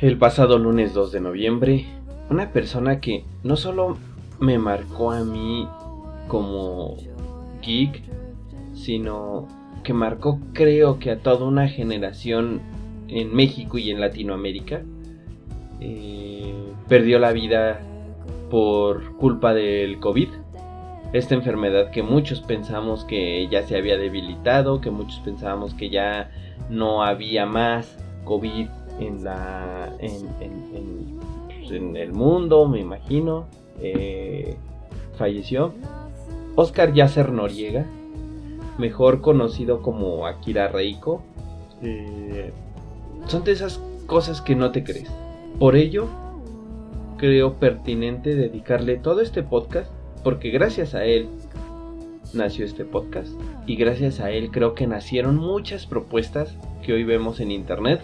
El pasado lunes 2 de noviembre, una persona que no solo me marcó a mí como geek, sino que marcó creo que a toda una generación en México y en Latinoamérica, eh, perdió la vida por culpa del COVID. Esta enfermedad que muchos pensamos que ya se había debilitado, que muchos pensábamos que ya no había más COVID en la en, pues, el mundo, me imagino. Eh, falleció. Oscar Yasser Noriega, mejor conocido como Akira Reiko. Eh, son de esas cosas que no te crees. Por ello, creo pertinente dedicarle todo este podcast, porque gracias a él nació este podcast y gracias a él creo que nacieron muchas propuestas que hoy vemos en internet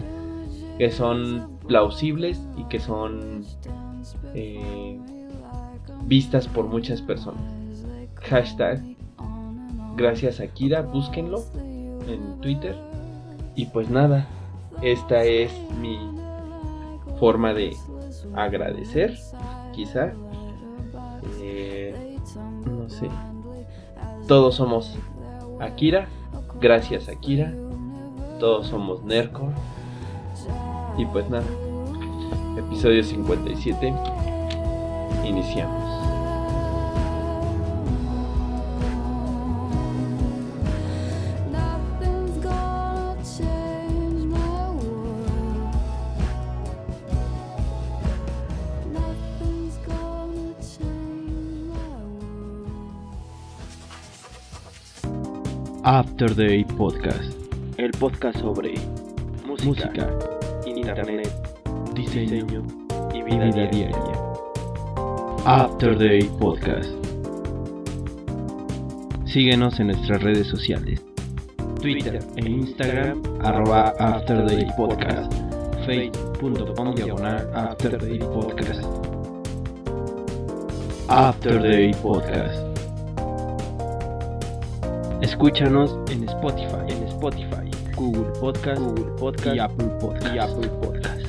que son plausibles y que son eh, vistas por muchas personas. Hashtag gracias a Kira, búsquenlo en Twitter. Y pues nada, esta es mi forma de agradecer, quizá. Eh, Todos somos Akira, gracias Akira. Todos somos Nercor. Y pues nada, episodio 57, iniciamos. After Day Podcast, el podcast sobre música internet, diseño y vida, diaria. After Day Podcast. Síguenos en nuestras redes sociales. Twitter e Instagram arroba After Day Podcast. Facebook.com diagonal After Day Podcast. After Day Podcast. Escúchanos en Spotify, en Spotify Google Podcast, Google Podcast y Apple Podcast. Y Apple Podcast.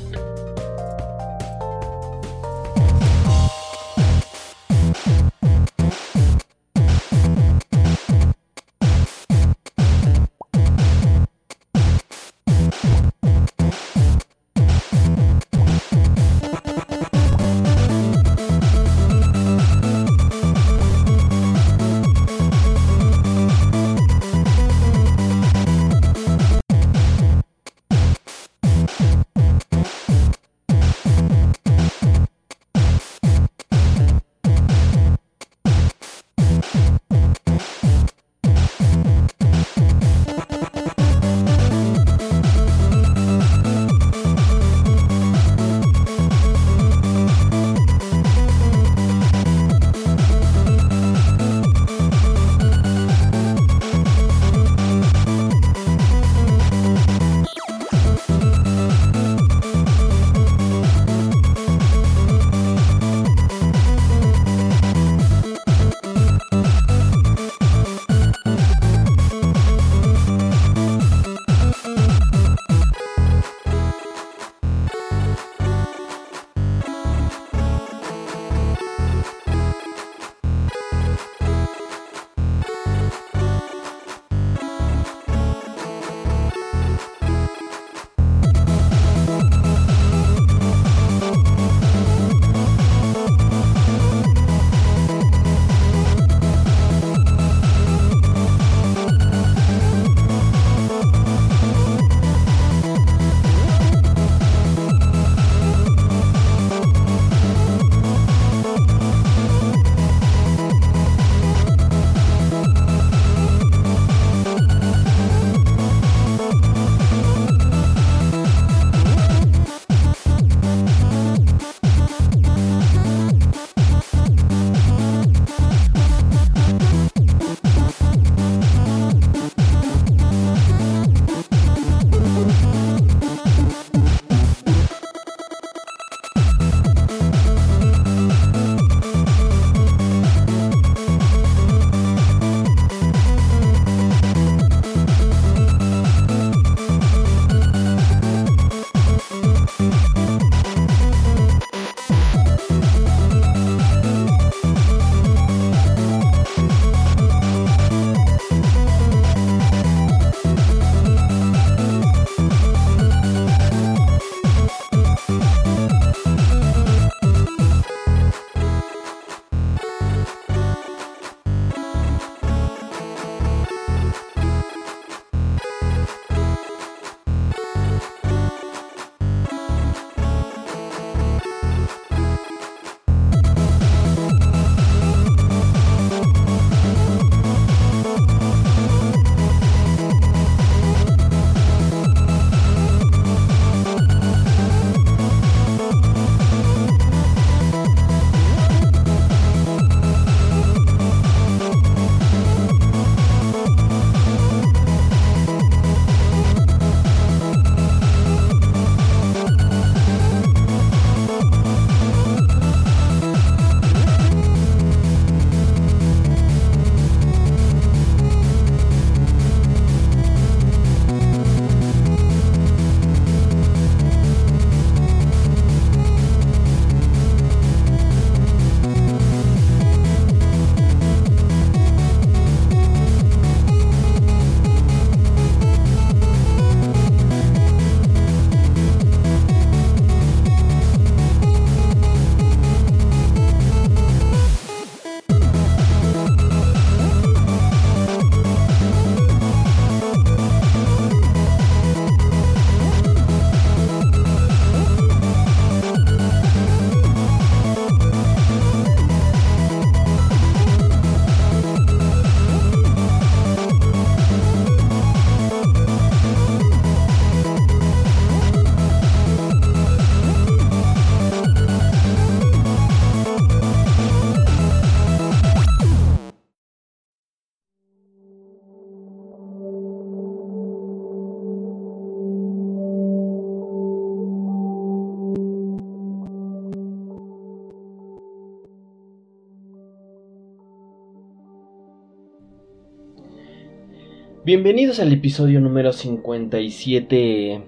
Bienvenidos al episodio número 57.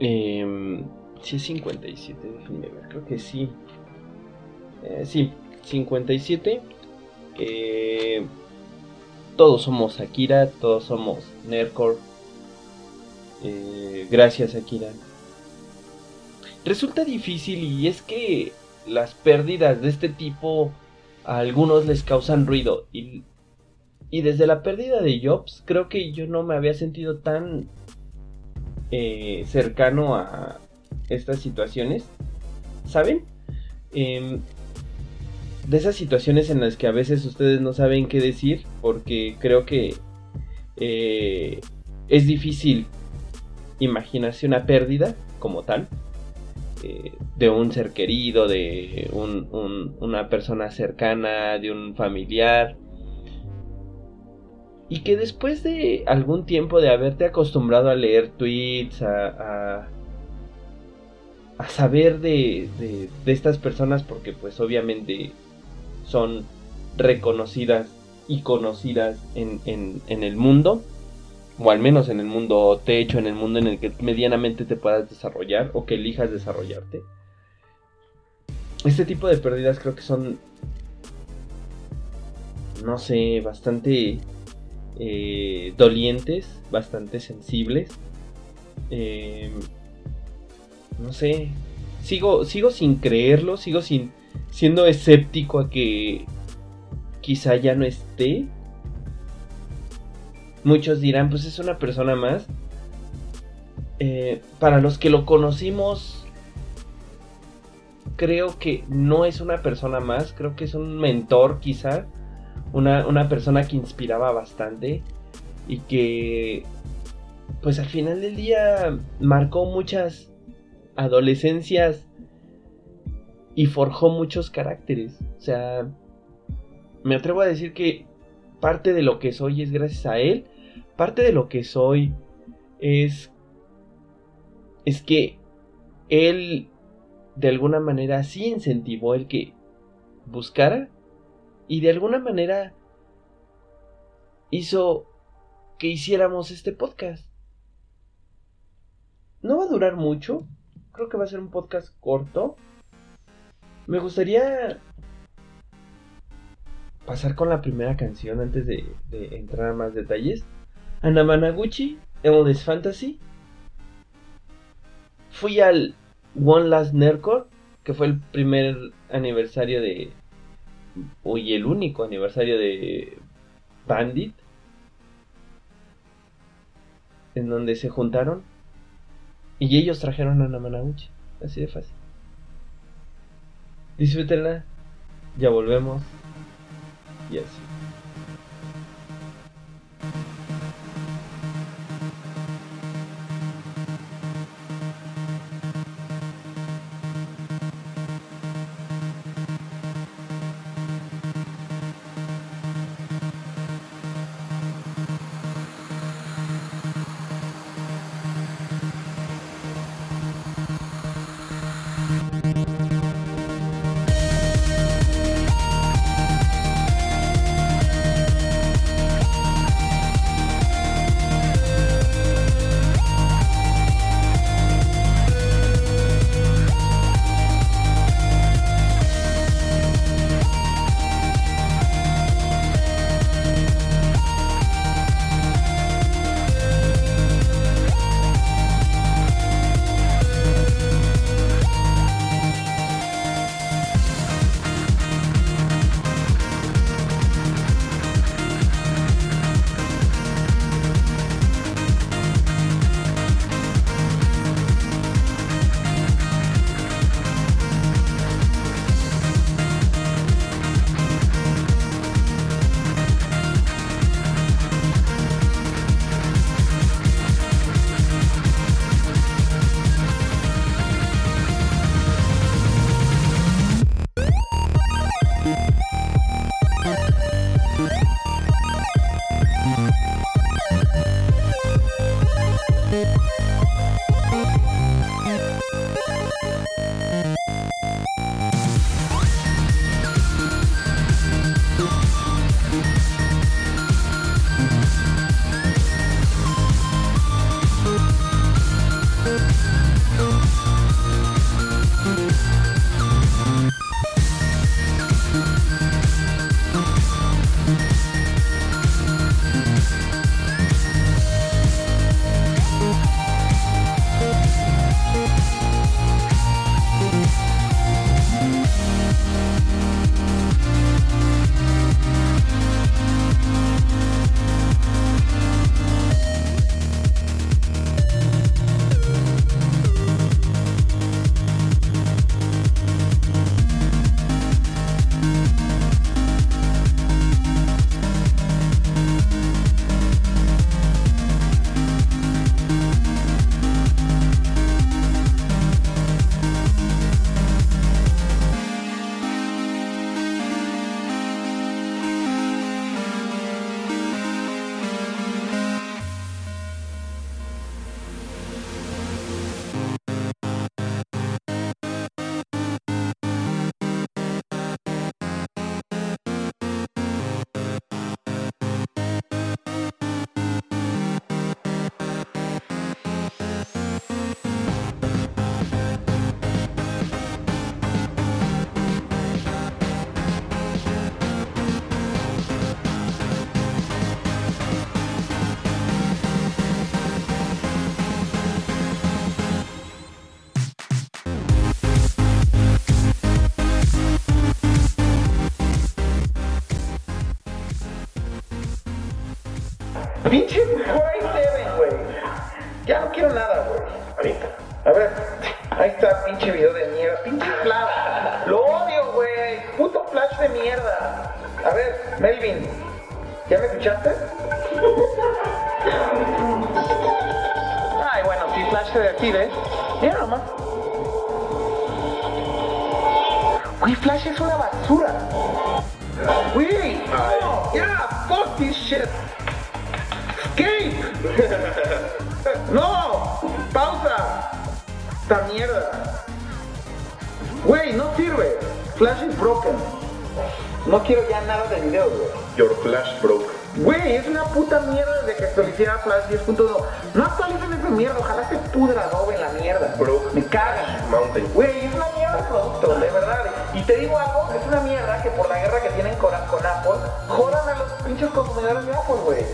Eh, sí, es 57, déjenme ver, creo que sí. Eh, sí, 57. Eh, todos somos Akira, todos somos Nerkor. Eh, gracias, Akira. Resulta difícil y es que las pérdidas de este tipo a algunos les causan ruido y y desde la pérdida de Jobs, creo que yo no me había sentido tan eh, cercano a estas situaciones. ¿Saben? Em, de esas situaciones en las que a veces ustedes no saben qué decir, porque creo que eh, es difícil imaginarse una pérdida como tal. Eh, de un ser querido, de una persona cercana, de un familiar y que después de algún tiempo de haberte acostumbrado a leer tweets, a, a, saber de, de, estas personas, porque pues obviamente son reconocidas y conocidas en, en, en el mundo, o al menos en el mundo techo, en el mundo en el que medianamente te puedas desarrollar o que elijas desarrollarte. Este tipo de pérdidas creo que son, no sé, bastante eh, dolientes, bastante sensibles. Eh, no sé, sigo, sigo sin creerlo, sigo sin, siendo escéptico a que quizá ya no esté. Muchos dirán, pues es una persona más. Eh, para los que lo conocimos, creo que no es una persona más, creo que es un mentor quizá una, persona que inspiraba bastante y que pues al final del día marcó muchas adolescencias y forjó muchos caracteres. O sea, me atrevo a decir que parte de lo que soy es gracias a él. Parte de lo que soy es es que él de alguna manera sí incentivó el que buscara y de alguna manera hizo que hiciéramos este podcast. No va a durar mucho, creo que va a ser un podcast corto. Me gustaría pasar con la primera canción antes de, entrar a más detalles. Anamanaguchi, Endless Fantasy. Fui al One Last Nerdcore, que fue el primer aniversario de, hoy el único aniversario de Bandit, en donde se juntaron y ellos trajeron a Namanaguchi, así de fácil. Disfrútenla, ya volvemos y así. Pinche Core i7, güey. Ya no quiero nada, güey. Ahorita. A ver, ahí está, pinche video de mierda. Pinche flash. Lo odio, güey. Puto flash de mierda. A ver, Melvin. ¿Ya me escuchaste? Ay, bueno, si flash se decide. Mira nomás. Güey, Flash es una basura. Güey, no, ya, fuck this shit. No, pausa. Esta mierda. Güey, no sirve. Flash is broken. No quiero ya nada de video, güey. Your flash broke. Güey, es una puta mierda desde que actualicé a Flash 10.2. No actualicen esa mierda, ojalá se pudra Adobe en la mierda. Bro. Me cagan. Mountain. Güey, es una mierda el producto, de verdad. Y te digo algo, es una mierda que por la guerra que tienen con, con Apple, jodan a los pinches consumidores de Apple, güey.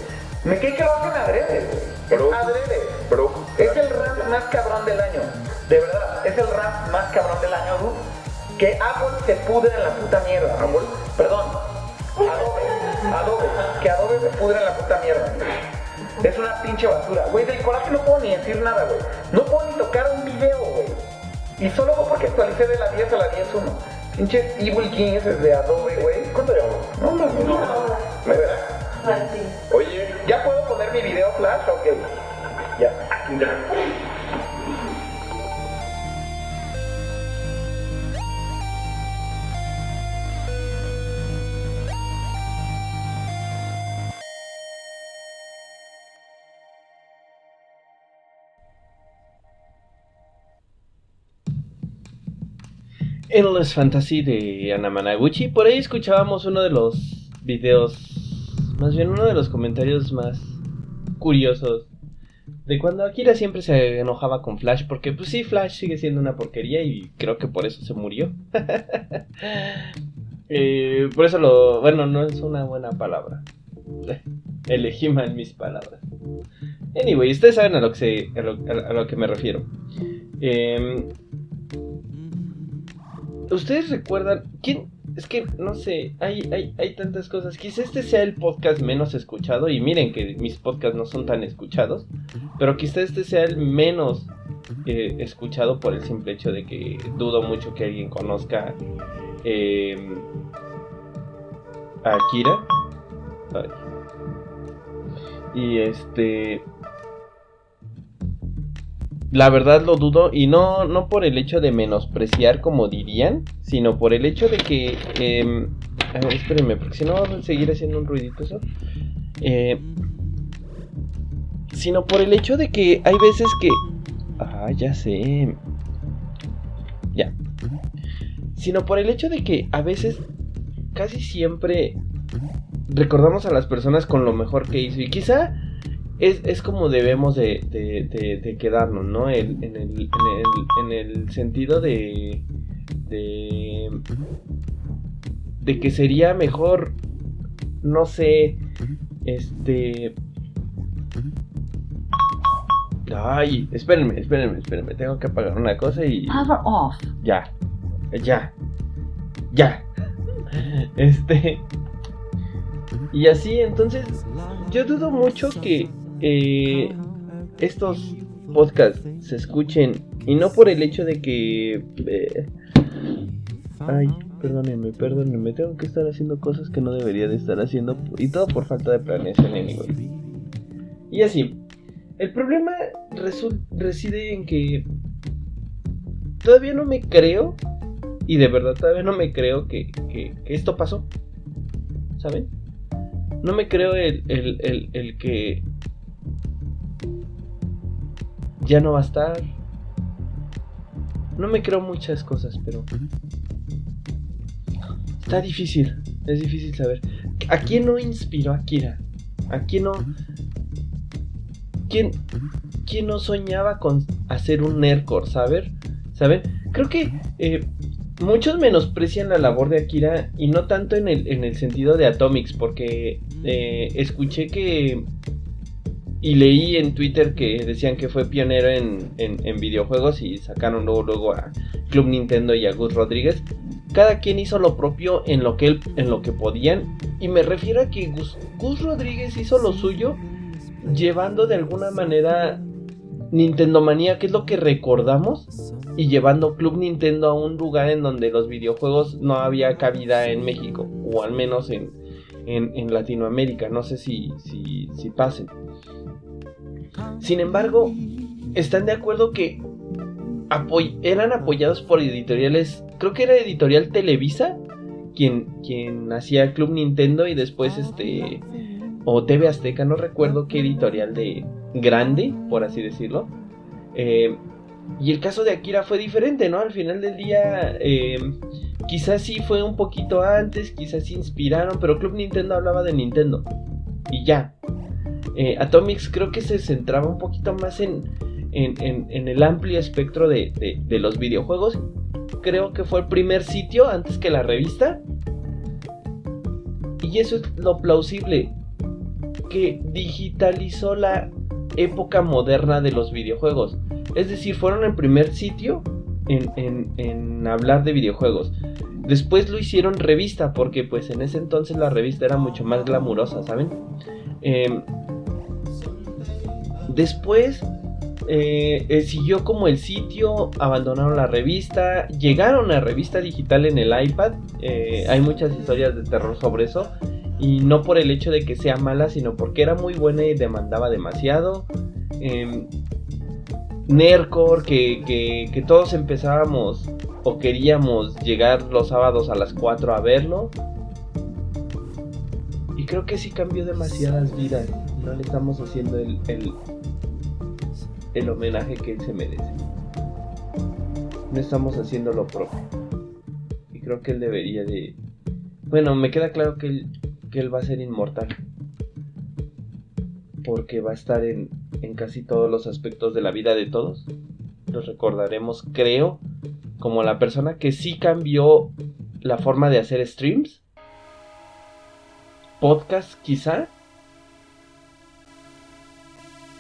Me cae que lo hacen adrede, güey. Bro. Es adrede. Bro. Es el rant más cabrón del año. De verdad, es el rant más cabrón del año, dude. Que Apple se pudre en la puta mierda. Apple, perdón. Adobe, Adobe, que Adobe se pudre en la puta mierda. Es una pinche basura. Güey, del coraje no puedo ni decir nada, güey. No puedo ni tocar un video, güey. Y solo fue porque actualicé de la 10 a la 10.1. Pinches Evil Geniuses de Adobe, güey. ¿Cuánto llevamos? No mames, no. Me verás. Oye, ¿Ya puedo poner mi video flash? Ya. Endless Fantasy de Anamanaguchi. Por ahí escuchábamos uno de los videos, más bien uno de los comentarios más curiosos de cuando Akira siempre se enojaba con Flash, porque pues sí, Flash sigue siendo una porquería y creo que por eso se murió. Eh, por eso lo, bueno, no es una buena palabra. Elegí mal mis palabras. Anyway, ustedes saben a lo que, a lo que me refiero. Em, ¿Ustedes recuerdan? ¿Quién? Es que no sé, hay, hay, hay tantas cosas. Quizá este sea el podcast menos escuchado. Y miren que mis podcasts no son tan escuchados. Pero quizá este sea el menos eh, escuchado por el simple hecho de que dudo mucho que alguien conozca eh, a Akira. Y este. La verdad lo dudo y no, no por el hecho de menospreciar como dirían, sino por el hecho de que... eh, espérenme, porque si no va a seguir haciendo un ruidito eso. Eh, sino por el hecho de que hay veces que... Ah, ya sé. Ya. Sino por el hecho de que a veces, casi siempre, recordamos a las personas con lo mejor que hizo. Y quizá es, es como debemos de, de, de- de quedarnos, ¿no? El- en, el, en, el, en el sentido de, de... De que sería mejor, no sé, este... Ay, espérenme, espérenme, espérenme. Tengo que apagar una cosa y... Power off. Ya. Ya. Ya. Este. Y así, entonces. Yo dudo mucho que eh, estos podcasts se escuchen. Y no por el hecho de que. eh, ay, perdónenme, perdónenme. Tengo que estar haciendo cosas que no debería de estar haciendo. Y todo por falta de planeación, anyway. Y así. El problema reside en que. Todavía no me creo y de verdad todavía no me creo que, que- que esto pasó. ¿Saben? No me creo el, el, el, el que ya no va a estar. No me creo muchas cosas, pero está difícil. Es difícil saber. ¿A quién no inspiró Akira? ¿A quién no? ¿Quién, quién no soñaba con hacer un Nerdcore, saber? ¿Saben? Creo que eh, muchos menosprecian la labor de Akira y no tanto en el, en el sentido de Atomics, porque eh, escuché que y leí en Twitter que decían que fue pionero en, en- videojuegos y sacaron luego, luego a Club Nintendo y a Gus Rodríguez. Cada quien hizo lo propio en lo que él, en lo que podían. Y me refiero a que Gus, Gus Rodríguez hizo lo suyo llevando de alguna manera Nintendo Manía, que es lo que recordamos, y llevando Club Nintendo a un lugar en donde los videojuegos no había cabida en México, o al menos en, en, Latinoamérica, no sé si, si pasen. Sin embargo, están de acuerdo que eran apoyados por editoriales, creo que era editorial Televisa, quien, quien hacía Club Nintendo y después este, o TV Azteca, no recuerdo qué editorial de grande, por así decirlo. Eh, y el caso de Akira fue diferente, ¿no? Al final del día, eh, quizás sí fue un poquito antes, quizás sí inspiraron, pero Club Nintendo hablaba de Nintendo. Y ya. Eh, Atomics creo que se centraba un poquito más en, en, el amplio espectro de, los videojuegos. Creo que fue el primer sitio antes que la revista. Y eso es lo plausible. Que digitalizó la época moderna de los videojuegos. Es decir, fueron el primer sitio en, hablar de videojuegos. Después lo hicieron revista, porque pues en ese entonces la revista era mucho más glamurosa, ¿saben? Em, después eh, eh, siguió como el sitio, abandonaron la revista, llegaron a revista digital en el iPad, eh, hay muchas historias de terror sobre eso, y no por el hecho de que sea mala, sino porque era muy buena y demandaba demasiado. Eh, Nercor, que, que, todos empezábamos o queríamos llegar los sábados a las 4 a verlo. Y creo que sí cambió demasiadas vidas. No le estamos haciendo el, el, homenaje que él se merece. No estamos haciendo lo propio. Y creo que él debería de... Bueno, me queda claro que él, que él va a ser inmortal. Porque va a estar en, en casi todos los aspectos de la vida de todos. Los recordaremos, creo, como la persona que sí cambió la forma de hacer streams. Podcast quizá.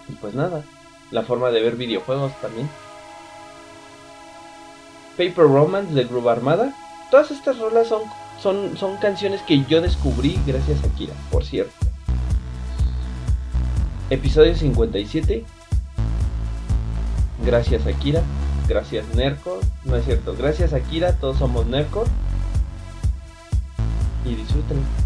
Y pues nada, la forma de ver videojuegos también. Paper Romance de Groove Armada. Todas estas rolas son, son, son canciones que yo descubrí gracias a Kira, por cierto. Episodio 57. Gracias Akira. Gracias Nerco. No es cierto. Gracias Akira. Todos somos Nerco. Y disfruten.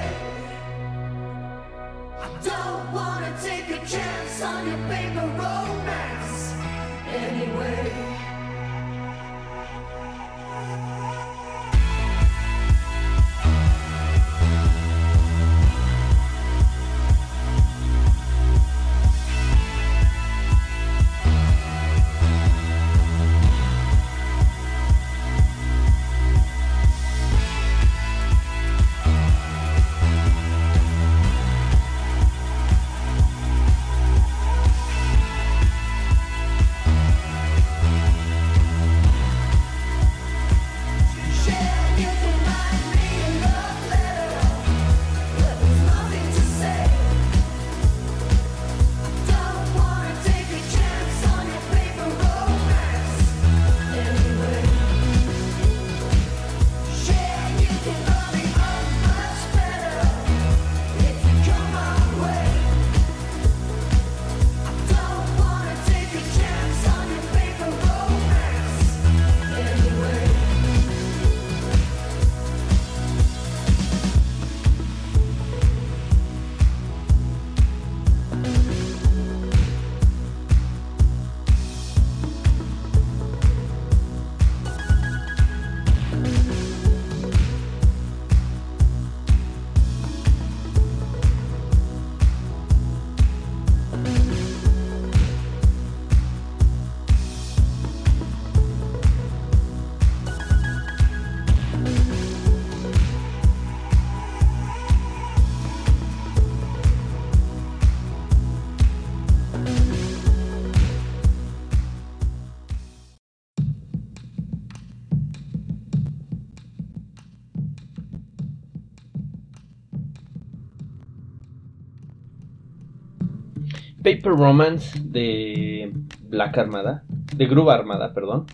Paper Romance de Black Armada, de Groove Armada, perdón.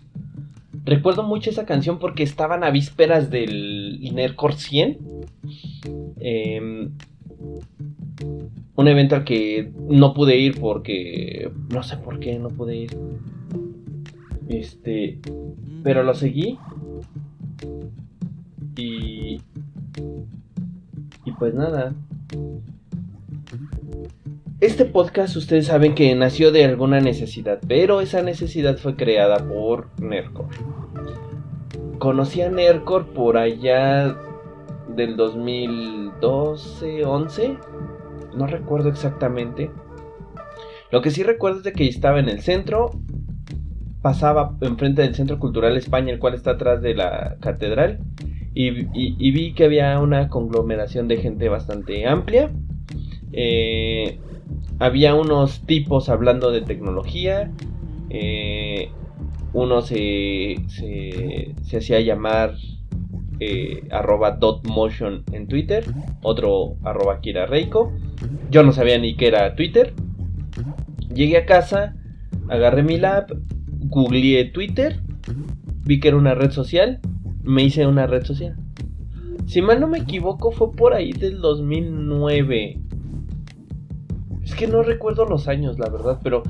Recuerdo mucho esa canción porque estaban a vísperas del Nerdcore 100. Em, un evento al que no pude ir porque no sé por qué no pude ir. Este, pero lo seguí. Y y pues nada. Este podcast ustedes saben que nació de alguna necesidad, pero esa necesidad fue creada por Nercor. Conocí a Nercor por allá del 2012, 11, no recuerdo exactamente. Lo que sí recuerdo es de que estaba en el centro, pasaba enfrente del Centro Cultural España, el cual está atrás de la catedral, y, vi que había una conglomeración de gente bastante amplia. Eh, había unos tipos hablando de tecnología. Eh, uno se, se, hacía llamar eh, arroba dotmotion en Twitter. Otro arroba Kira Reiko. Yo no sabía ni qué era Twitter. Llegué a casa, agarré mi lap, googleé Twitter, vi que era una red social, me hice una red social. Si mal no me equivoco, fue por ahí del 2009 es que no recuerdo los años, la verdad, pero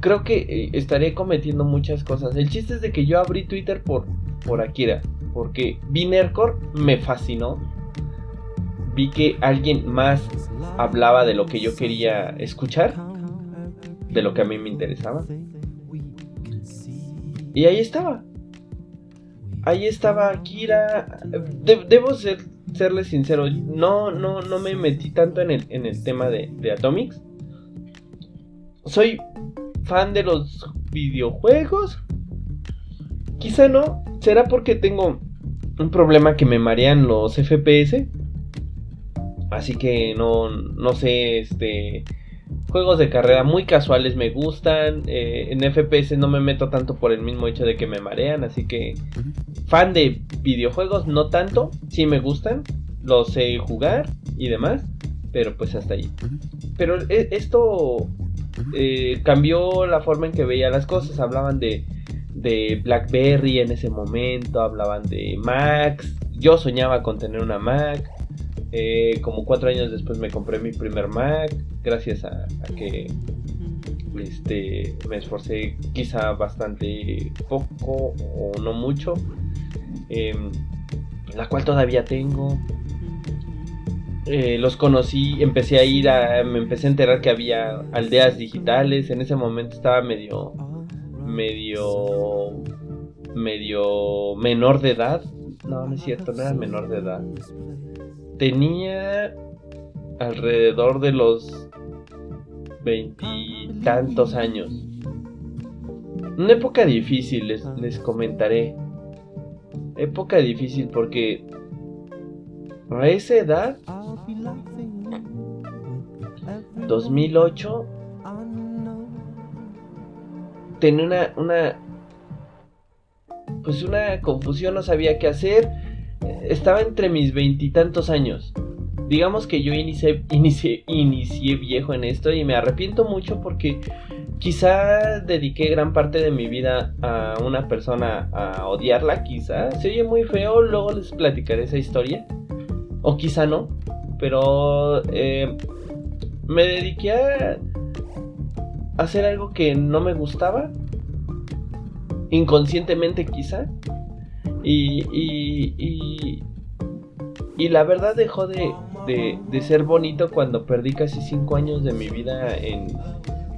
creo que eh, estaré cometiendo muchas cosas. El chiste es de que yo abrí Twitter por, por Akira, porque vi Nercore, me fascinó. Vi que alguien más hablaba de lo que yo quería escuchar, de lo que a mí me interesaba. Y ahí estaba. Ahí estaba Akira. debo ser serle sincero, no, no, no me metí tanto en el, en el tema de, de Atomics. Soy fan de los videojuegos. Quizá no. ¿Será porque tengo un problema que me marean los FPS? Así que no, no sé, este... Juegos de carrera muy casuales me gustan. Eh, en FPS no me meto tanto por el mismo hecho de que me marean. Así que fan de videojuegos no tanto. Sí me gustan. Los sé jugar y demás. Pero pues hasta ahí. Pero e, esto eh, cambió la forma en que veía las cosas. Hablaban de, de BlackBerry en ese momento. Hablaban de Macs. Yo soñaba con tener una Mac. Eh, como cuatro años después me compré mi primer Mac, gracias a, que este, me esforcé quizá bastante poco o no mucho, em, la cual todavía tengo. Eh, los conocí, empecé a ir a, me empecé a enterar que había aldeas digitales, en ese momento estaba medio, medio, medio menor de edad, no, no es cierto, no era menor de edad tenía alrededor de los veintitantos años. Una época difícil, les, les comentaré. Época difícil porque a esa edad, 2008, tenía una, una, pues una confusión, no sabía qué hacer estaba entre mis veintitantos años. Digamos que yo inicié, inicié, viejo en esto y me arrepiento mucho porque quizá dediqué gran parte de mi vida a una persona a odiarla, quizá. Se oye muy feo, luego les platicaré esa historia. O quizá no. Pero eh, me dediqué a hacer algo que no me gustaba. Inconscientemente quizá. Y, y, y, la verdad dejó de, ser bonito cuando perdí casi 5 años de mi vida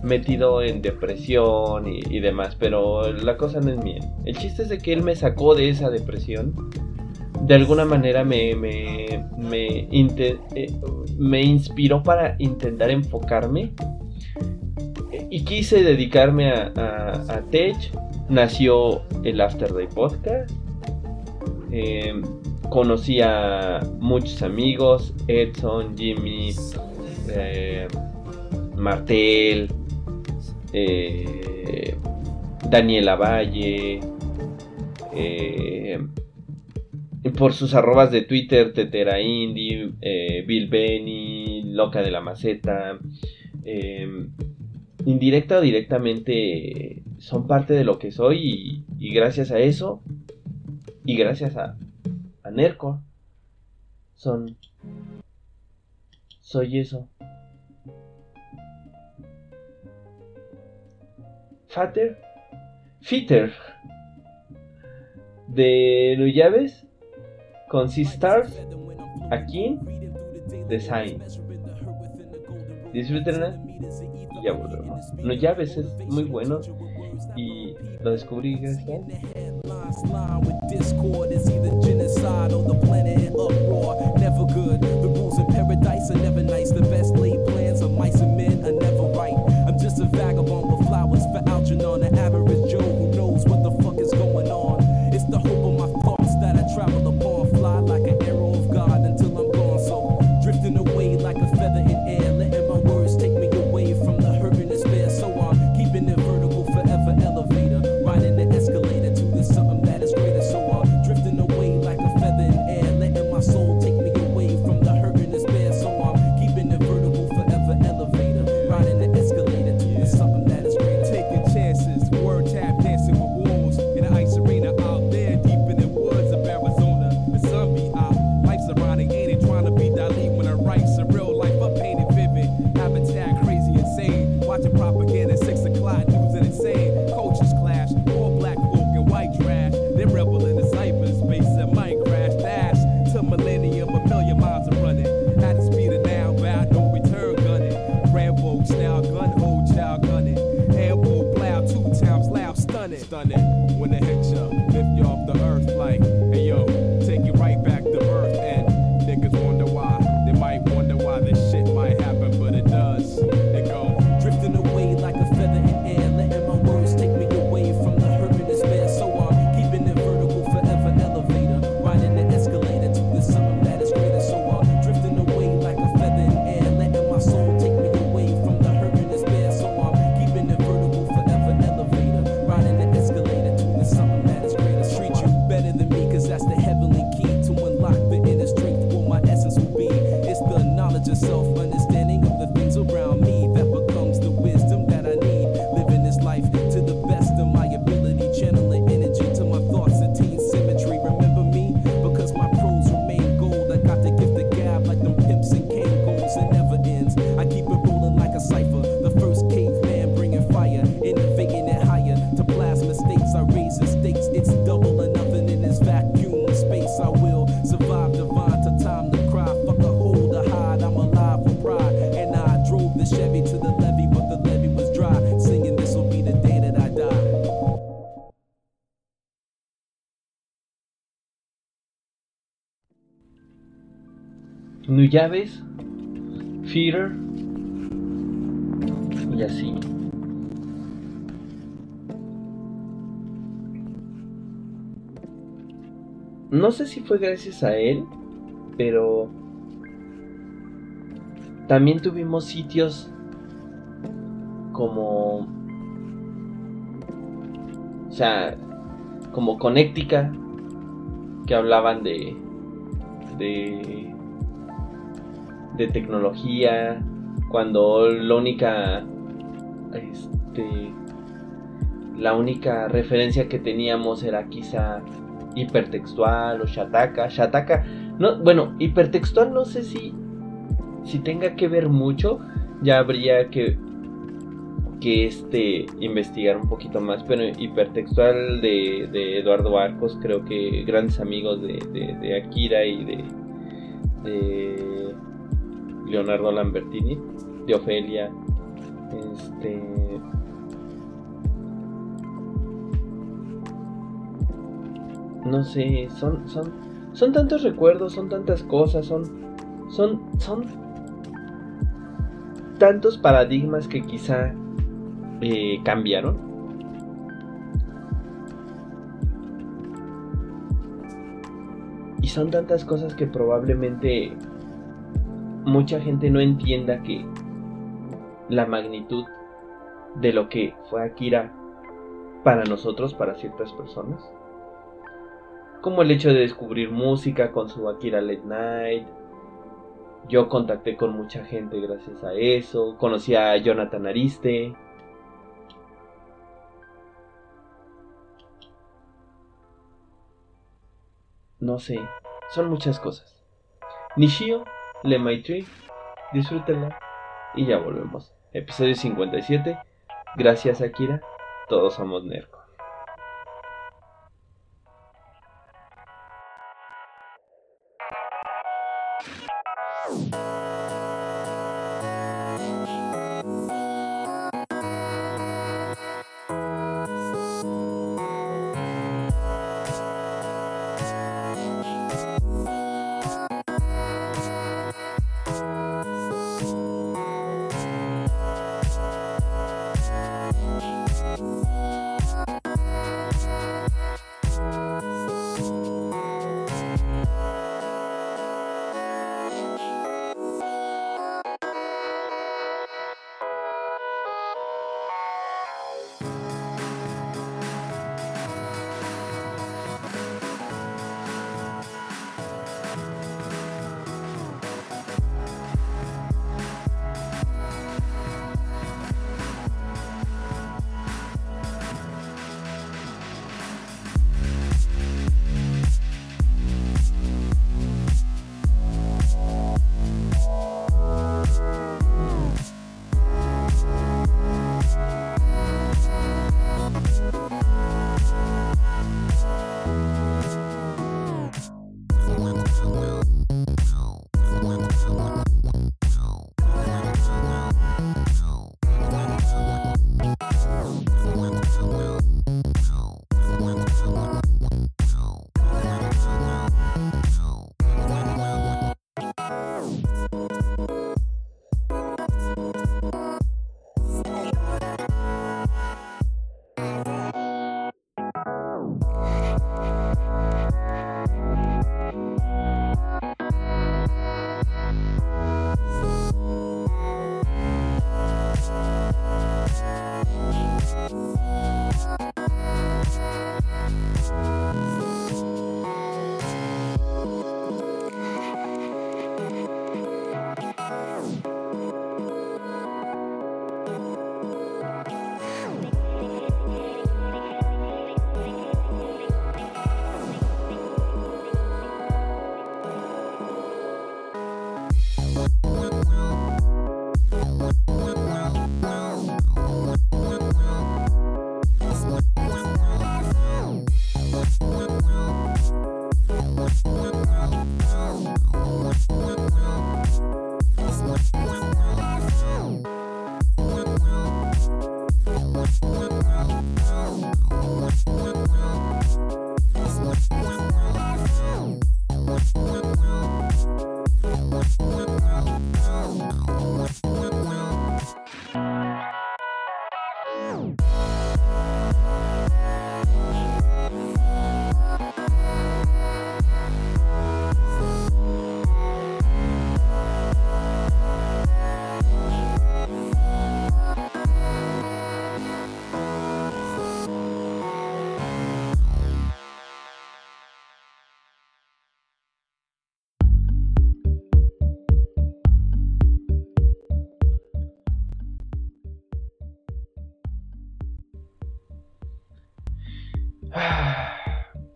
metido en depresión y, demás, pero la cosa no es mía. El chiste es de que él me sacó de esa depresión. De alguna manera me, me, me, eh, me inspiró para intentar enfocarme. Y quise dedicarme a, a, a Tech. Nació el After Day Podcast. Eh, conocí a muchos amigos, Edson, Jimmy, eh, Martel, eh, Daniela Valle, por sus arrobas de Twitter, Tetera Indie, Bill Benny, Loca de la Maceta, indirecta o directamente son parte de lo que soy y, gracias a eso y gracias a, a Nerco son soy eso. Fater Fitter de Nuyaves con Stars aquí Design. Disfrútenla y ya volvemos. Nuyaves es muy bueno y lo descubrí gracias line with discord is either genocide or the plan llaves, feeder y así. No sé si fue gracias a él, pero también tuvimos sitios como o sea, como Connectica que hablaban de de de tecnología, cuando la única este la única referencia que teníamos era quizá hipertextual o Shataka. Shataka, no, bueno, hipertextual no sé si si tenga que ver mucho, ya habría que que este investigar un poquito más, pero hipertextual de, de Eduardo Arcos, creo que grandes amigos de, de, Akira y de, de Leonardo Lambertini, de Ofelia, este... No sé, son, son, son tantos recuerdos, son tantas cosas, son, son, son tantos paradigmas que quizá eh, cambiaron. Y son tantas cosas que probablemente mucha gente no entienda que la magnitud de lo que fue Akira para nosotros, para ciertas personas, como el hecho de descubrir música con su Akira Late Night, yo contacté con mucha gente gracias a eso. Conocí a Jonathan Ariste. No sé, son muchas cosas. Nishio le Maitri, disfrútenla y ya volvemos. Episodio 57. Gracias Akira, todos somos Nerco.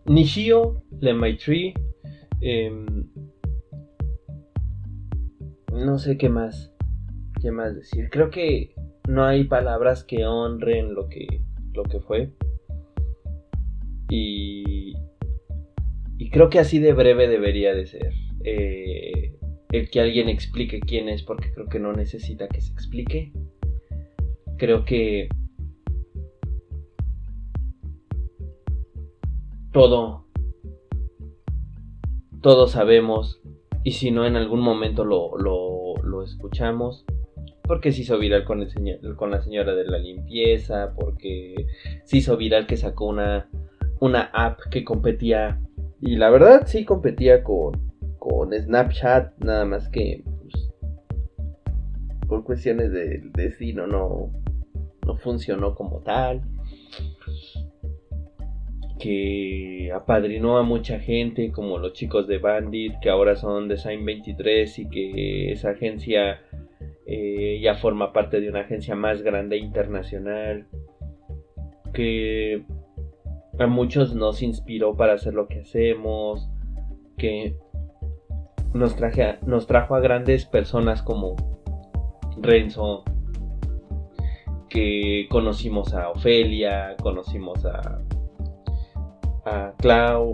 Nishio, Le Maitri, em, no sé qué más, qué más decir. Creo que no hay palabras que honren lo que, lo que fue. Y, y creo que así de breve debería de ser. Eh, el que alguien explique quién es, porque creo que no necesita que se explique. Creo que todo, todos sabemos, y si no en algún momento lo, lo, escuchamos, porque se hizo viral con, el con la señora de la limpieza, porque se hizo viral que sacó una, una app que competía, y la verdad sí competía con, con Snapchat, nada más que pues, por cuestiones de destino no, no funcionó como tal que apadrinó a mucha gente, como los chicos de Bandit, que ahora son Design 23 y que esa agencia eh, ya forma parte de una agencia más grande internacional, que a muchos nos inspiró para hacer lo que hacemos, que nos, traje nos trajo a grandes personas como Renzo, que conocimos a Ofelia, conocimos a, a Clau,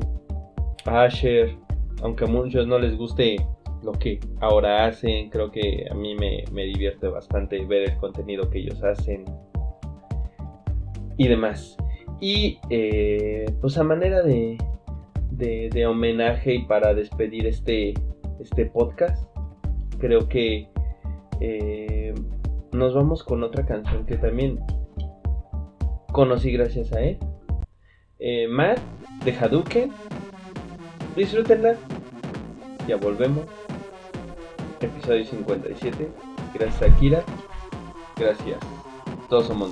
a Asher, aunque a muchos no les guste lo que ahora hacen, creo que a mí me, divierte bastante ver el contenido que ellos hacen y demás. Y eh, pues a manera de, de, homenaje y para despedir este, este podcast, creo que eh, nos vamos con otra canción que también conocí gracias a él. Eh, Matt de Hadouken. Disfrútenla. Ya volvemos. Episodio 57. Gracias a Kira. Gracias. Todos somos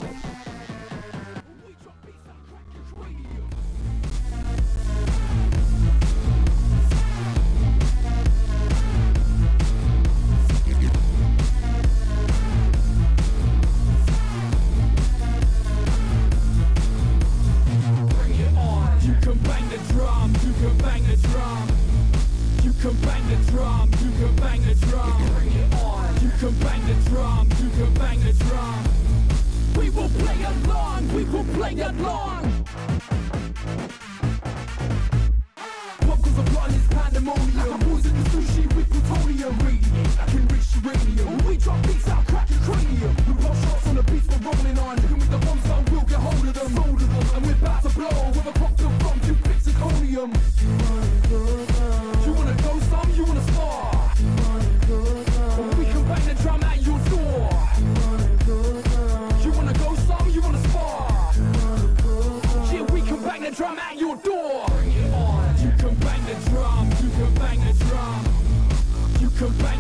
Come back.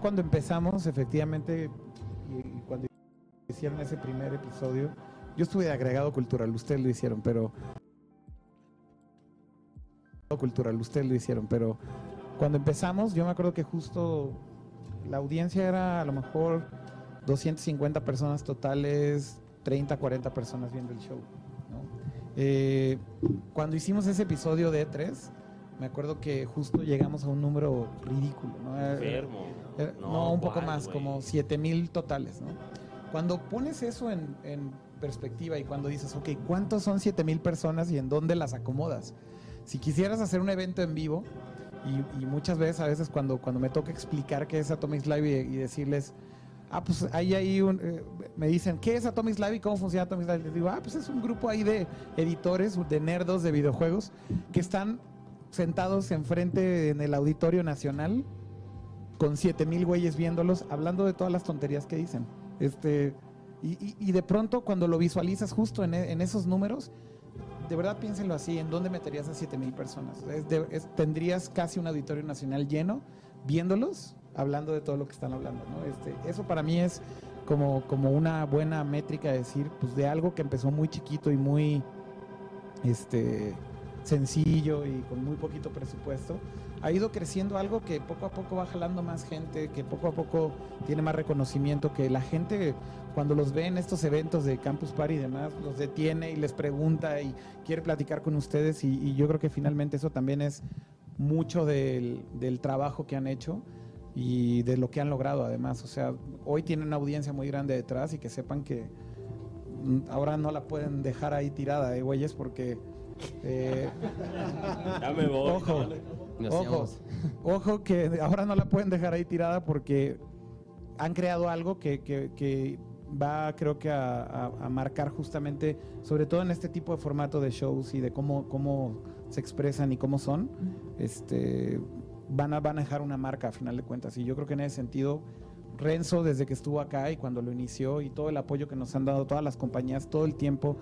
Cuando empezamos, efectivamente, y, cuando hicieron ese primer episodio, yo estuve de agregado cultural, ustedes lo hicieron, pero cultural, ustedes lo hicieron, pero cuando empezamos, yo me acuerdo que justo la audiencia era a lo mejor 250 personas totales, 30, 40 personas viendo el show. ¿no? Eh, cuando hicimos ese episodio de E3, me acuerdo que justo llegamos a un número ridículo. ¿no? Enfermo. eh, No, no, un poco ¿cuál, más, güey? como 7 mil totales. ¿no? Cuando pones eso en, en perspectiva y cuando dices, ok, ¿cuántos son 7 mil personas y en dónde las acomodas? Si quisieras hacer un evento en vivo, y, y muchas veces, a veces cuando, cuando me toca explicar qué es Atomic Live y, y decirles, ah, pues ahí hay un, eh, me dicen, ¿qué es Atomic Live y cómo funciona Atomic Live? Les digo, ah, pues es un grupo ahí de editores, de nerdos de videojuegos, que están sentados enfrente en el Auditorio Nacional con 7 mil güeyes viéndolos, hablando de todas las tonterías que dicen. Este, y, de pronto cuando lo visualizas justo en, e- en esos números, de verdad piénsenlo así, ¿en dónde meterías a 7 mil personas? Tendrías casi un auditorio nacional lleno viéndolos, hablando de todo lo que están hablando. ¿no? Este, eso para mí es como, como una buena métrica de decir, pues de algo que empezó muy chiquito y muy este, sencillo y con muy poquito presupuesto, ha ido creciendo algo que poco a poco va jalando más gente, que poco a poco tiene más reconocimiento, que la gente cuando los ve en estos eventos de Campus Party y demás, los detiene y les pregunta y quiere platicar con ustedes y, yo creo que finalmente eso también es mucho del, del trabajo que han hecho y de lo que han logrado además. O sea, hoy tienen una audiencia muy grande detrás y que sepan que ahora no la pueden dejar ahí tirada, ¿eh, güeyes? Porque... eh, Ya me voy. Ojo. Ojo, ojo que ahora no la pueden dejar ahí tirada porque han creado algo que, que- que va creo que a, a- a marcar justamente, sobre todo en este tipo de formato de shows y de cómo, cómo se expresan y cómo son, este, van, a, van a dejar una marca a final de cuentas. Y yo creo que en ese sentido, Renzo desde que estuvo acá y cuando lo inició y todo el apoyo que nos han dado todas las compañías todo el tiempo,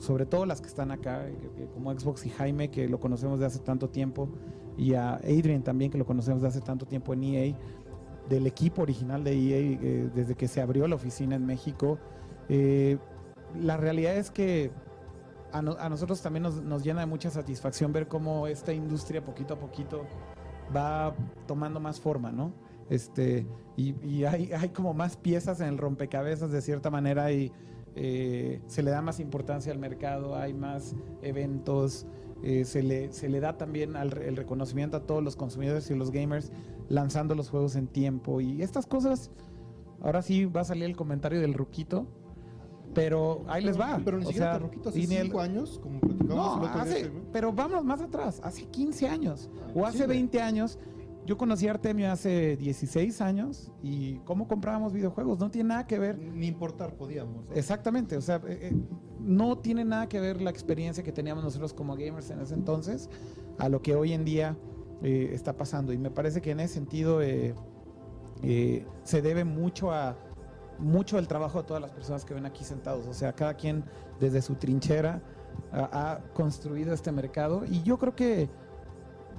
sobre todo las que están acá, que como Xbox y Jaime, que lo conocemos de hace tanto tiempo, y a Adrian también, que lo conocemos de hace tanto tiempo en EA, del equipo original de EA, eh, desde que se abrió la oficina en México. Eh, la realidad es que a nosotros también nos, nos llena de mucha satisfacción ver cómo esta industria poquito a poquito va tomando más forma, ¿no? Este, y y hay, hay como más piezas en el rompecabezas de cierta manera y eh, se le da más importancia al mercado, hay más eventos, eh, se, le, se le da también al, el reconocimiento a todos los consumidores y los gamers lanzando los juegos en tiempo y estas cosas, ahora sí va a salir el comentario del ruquito, pero ahí les va. Pero ni siquiera roquito, hace y ni el- 5 años, como platicamos no, el otro hace- día. güey. pero vamos más atrás, hace 15 años o hace Sí, güey. 20 años. Yo conocí a Artemio hace 16 años y cómo comprábamos videojuegos no tiene nada que ver. Ni importar podíamos. ¿no? Exactamente, o sea, eh, eh, no tiene nada que ver la experiencia que teníamos nosotros como gamers en ese entonces a lo que hoy en día eh, está pasando. Y me parece que en ese sentido se debe mucho a mucho del trabajo de todas las personas que ven aquí sentados. O sea, cada quien desde su trinchera ha, ha construido este mercado. Y yo creo que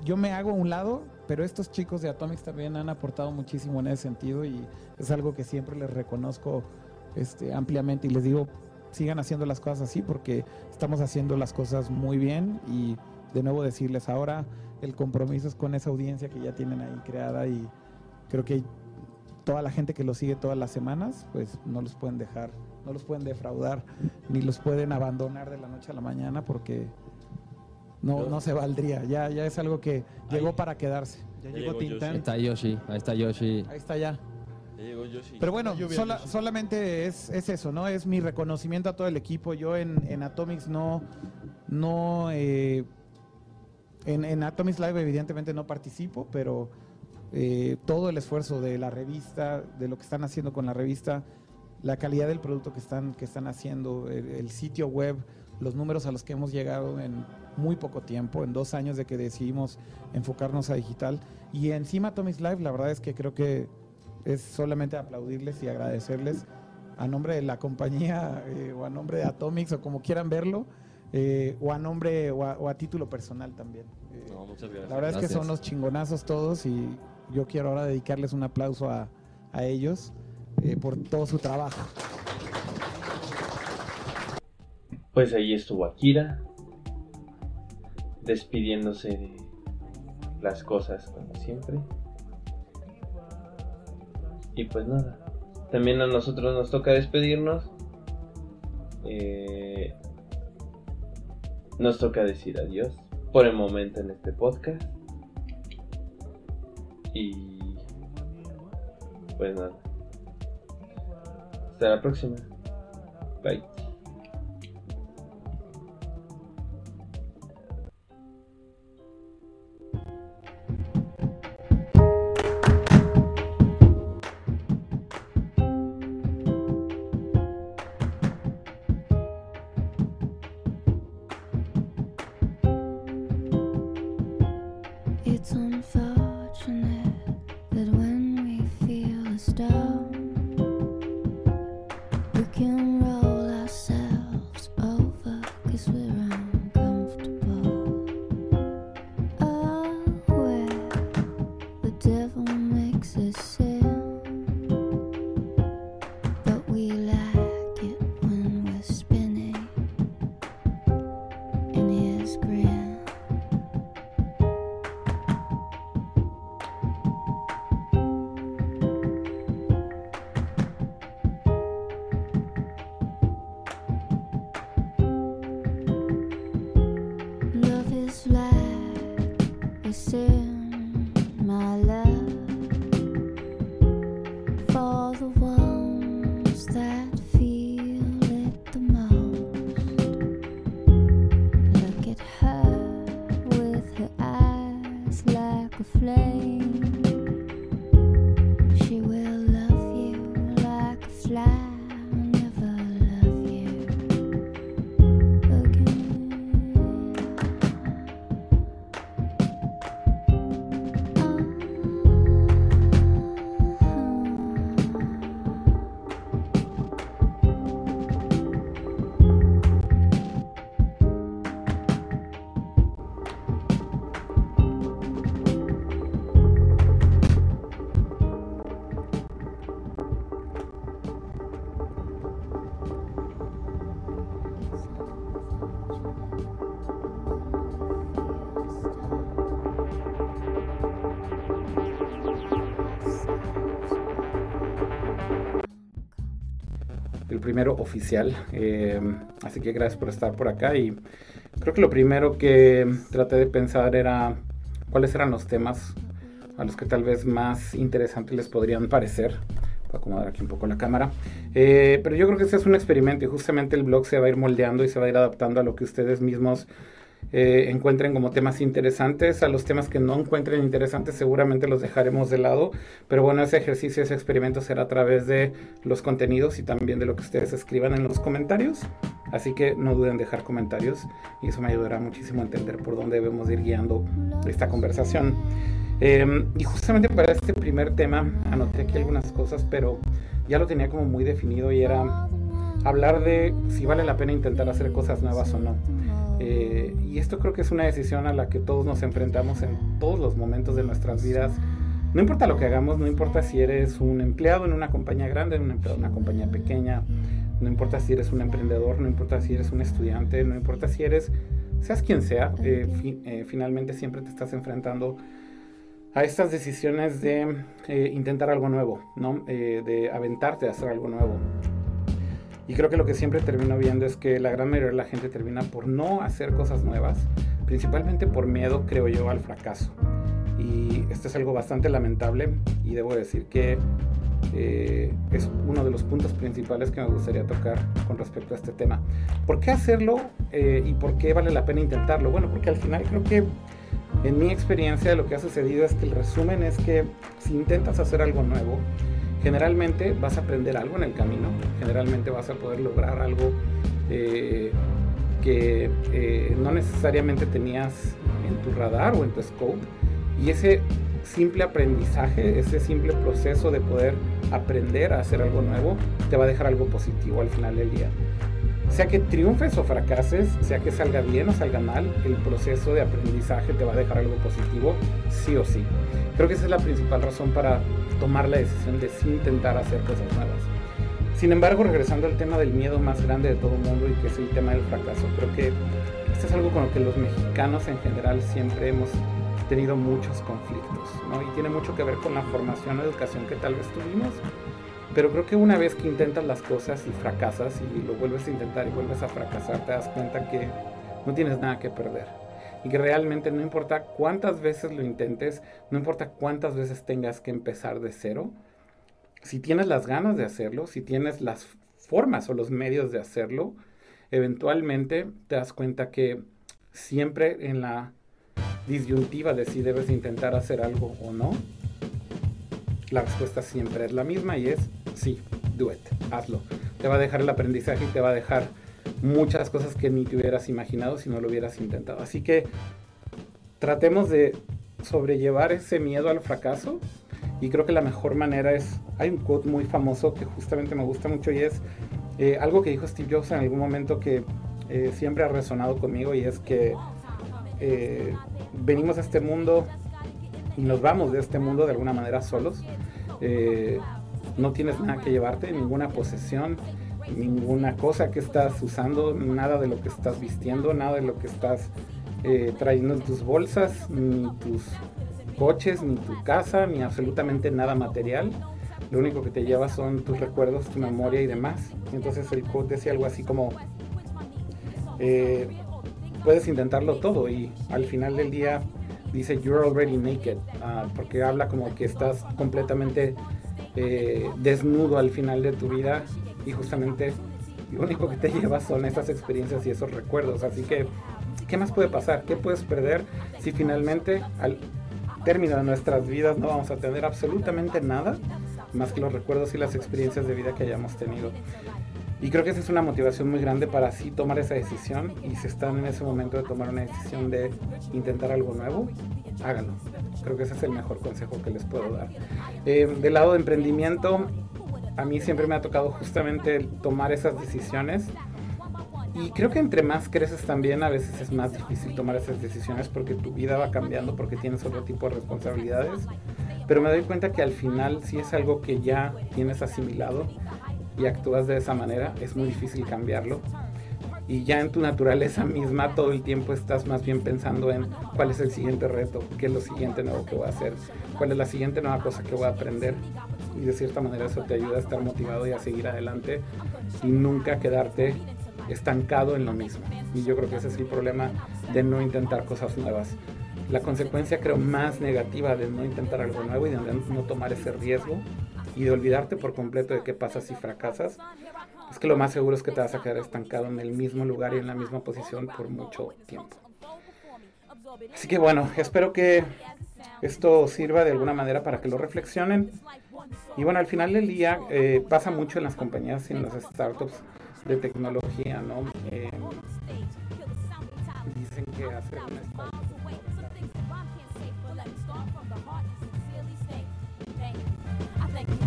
yo me hago a un lado, pero estos chicos de Atomics también han aportado muchísimo en ese sentido y es algo que siempre les reconozco este, ampliamente y les digo, sigan haciendo las cosas así porque estamos haciendo las cosas muy bien y de nuevo decirles ahora el compromiso es con esa audiencia que ya tienen ahí creada y creo que toda la gente que los sigue todas las semanas, pues no los pueden dejar, no los pueden defraudar, ni los pueden abandonar de la noche a la mañana porque no, no se valdría. Ya, ya es algo que llegó para quedarse. Ya Ya llegó llegó Ahí está Yoshi, ahí está Yoshi. Ahí está ya. Ya llegó Yoshi. Pero bueno, lluvia, sola- Yoshi. solamente es, es eso, ¿no? Es mi reconocimiento a todo el equipo. Yo en, en Atomics no, no, eh, en, en Atomics Live evidentemente no participo, pero eh, todo el esfuerzo de la revista, de lo que están haciendo con la revista, la calidad del producto que están, que están haciendo, el, el sitio web, los números a los que hemos llegado en muy poco tiempo, en dos años de que decidimos enfocarnos a digital. Y encima Atomics Live, la verdad es que creo que es solamente aplaudirles y agradecerles a nombre de la compañía eh, o a nombre de Atomics o como quieran verlo, eh, o a nombre o a, o a título personal también. Eh, No, muchas gracias. la verdad es que son los chingonazos todos y yo quiero ahora dedicarles un aplauso a, a ellos eh, por todo su trabajo. Pues ahí estuvo Akira, despidiéndose de las cosas como siempre. Y pues nada, también a nosotros nos toca despedirnos. Eh, nos toca decir adiós por el momento en este podcast. Y pues nada. Hasta la próxima. Bye. Primero oficial. eh, así que gracias por estar por acá. Y creo que lo primero que traté de pensar era cuáles eran los temas a los que tal vez más interesantes les podrían parecer. Voy a acomodar aquí un poco la cámara. Eh, pero yo creo que este es un experimento y justamente el blog se va a ir moldeando y se va a ir adaptando a lo que ustedes mismos eh, encuentren como temas interesantes. A los temas que no encuentren interesantes seguramente los dejaremos de lado. Pero bueno, ese ejercicio, ese experimento será a través de los contenidos y también de lo que ustedes escriban en los comentarios. Así que no duden en dejar comentarios y eso me ayudará muchísimo a entender por dónde debemos ir guiando esta conversación. Eh, y justamente para este primer tema anoté aquí algunas cosas, pero ya lo tenía como muy definido y era hablar de si vale la pena intentar hacer cosas nuevas o no. Eh, y esto creo que es una decisión a la que todos nos enfrentamos en todos los momentos de nuestras vidas. No importa lo que hagamos, no importa si eres un empleado en una compañía grande, en una, empleado en una compañía pequeña, no importa si eres un emprendedor, no importa si eres un estudiante, no importa si eres, seas quien sea, eh, fi- eh, finalmente siempre te estás enfrentando a estas decisiones de eh, intentar algo nuevo, ¿no? De aventarte a hacer algo nuevo. Y creo que lo que siempre termino viendo es que la gran mayoría de la gente termina por no hacer cosas nuevas, principalmente por miedo, creo yo, al fracaso. Y esto es algo bastante lamentable y debo decir que eh, es uno de los puntos principales que me gustaría tocar con respecto a este tema. ¿Por qué hacerlo eh, y por qué vale la pena intentarlo? Bueno, porque al final creo que en mi experiencia lo que ha sucedido es que el resumen es que si intentas hacer algo nuevo, generalmente vas a aprender algo en el camino, generalmente vas a poder lograr algo eh, que eh, no necesariamente tenías en tu radar o en tu scope. Y ese simple aprendizaje, ese simple proceso de poder aprender a hacer algo nuevo, te va a dejar algo positivo al final del día. Sea que triunfes o fracases, sea que salga bien o salga mal, el proceso de aprendizaje te va a dejar algo positivo, sí o sí. Creo que esa es la principal razón para tomar la decisión de sí intentar hacer cosas nuevas. Sin embargo, regresando al tema del miedo más grande de todo el mundo y que es el tema del fracaso, creo que esto es algo con lo que los mexicanos en general siempre hemos tenido muchos conflictos, ¿no? Y tiene mucho que ver con la formación o educación que tal vez tuvimos Pero creo que una vez que intentas las cosas y fracasas y lo vuelves a intentar y vuelves a fracasar, te das cuenta que no tienes nada que perder. Y que realmente no importa cuántas veces lo intentes, no importa cuántas veces tengas que empezar de cero, si tienes las ganas de hacerlo, si tienes las formas o los medios de hacerlo, eventualmente te das cuenta que siempre en la disyuntiva de si debes intentar hacer algo o no, la respuesta siempre es la misma y es sí, do it, hazlo. Te va a dejar el aprendizaje y te va a dejar muchas cosas que ni te hubieras imaginado si no lo hubieras intentado. Así que tratemos de sobrellevar ese miedo al fracaso y creo que la mejor manera es, hay un quote muy famoso que justamente me gusta mucho y es eh, algo que dijo Steve Jobs en algún momento que eh, siempre ha resonado conmigo y es que eh, venimos a este mundo y nos vamos de este mundo de alguna manera solos. No tienes nada que llevarte, ninguna posesión, ninguna cosa que estás usando, nada de lo que estás vistiendo, nada de lo que estás trayendo en tus bolsas, ni tus coches, ni tu casa, ni absolutamente nada material. Lo único que te lleva son tus recuerdos, tu memoria y demás. entonces el quote decía algo así como, eh, puedes intentarlo todo y al final del día dice you're already naked, ah, porque habla como que estás completamente eh, desnudo al final de tu vida y justamente lo único que te lleva son esas experiencias y esos recuerdos. Así que, ¿qué más puede pasar? ¿Qué puedes perder si finalmente al término de nuestras vidas no vamos a tener absolutamente nada más que los recuerdos y las experiencias de vida que hayamos tenido. Y creo que esa es una motivación muy grande para así tomar esa decisión y si están en ese momento de tomar una decisión de intentar algo nuevo, háganlo. Creo que ese es el mejor consejo que les puedo dar. Eh, del lado de emprendimiento, a mí siempre me ha tocado justamente tomar esas decisiones y creo que entre más creces también a veces es más difícil tomar esas decisiones porque tu vida va cambiando, porque tienes otro tipo de responsabilidades. Pero me doy cuenta que al final si es algo que ya tienes asimilado y actúas de esa manera, es muy difícil cambiarlo. Y ya en tu naturaleza misma todo el tiempo estás más bien pensando en cuál es el siguiente reto, qué es lo siguiente nuevo que voy a hacer, cuál es la siguiente nueva cosa que voy a aprender. Y de cierta manera eso te ayuda a estar motivado y a seguir adelante y nunca quedarte estancado en lo mismo. Y yo creo que ese es el problema de no intentar cosas nuevas. La consecuencia creo más negativa de no intentar algo nuevo y de no tomar ese riesgo y de olvidarte por completo de qué pasa si fracasas, es que lo más seguro es que te vas a quedar estancado en el mismo lugar y en la misma posición por mucho tiempo. Así que bueno, espero que esto sirva de alguna manera para que lo reflexionen. Y bueno, al final del día eh, pasa mucho en las compañías y en las startups de tecnología, ¿no? Eh, dicen que hacer una startup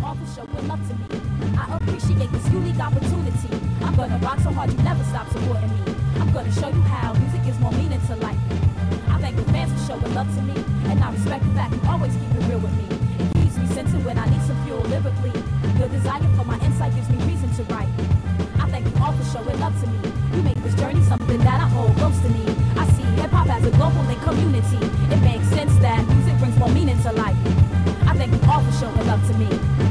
awful showing love to me. I appreciate this unique opportunity. I'm gonna rock so hard you never stop supporting me. I'm gonna show you how music gives more meaning to life. I thank the fans for showing love to me, and I respect the fact you always keep it real with me. It keeps me centered when I need some fuel lyrically. Your desire for my insight gives me reason to write. I thank you all for showing love to me. You make this journey something that I hold close to me. I see hip hop as a global community. It makes sense that music brings more meaning to life. I thank you all for showing love to me.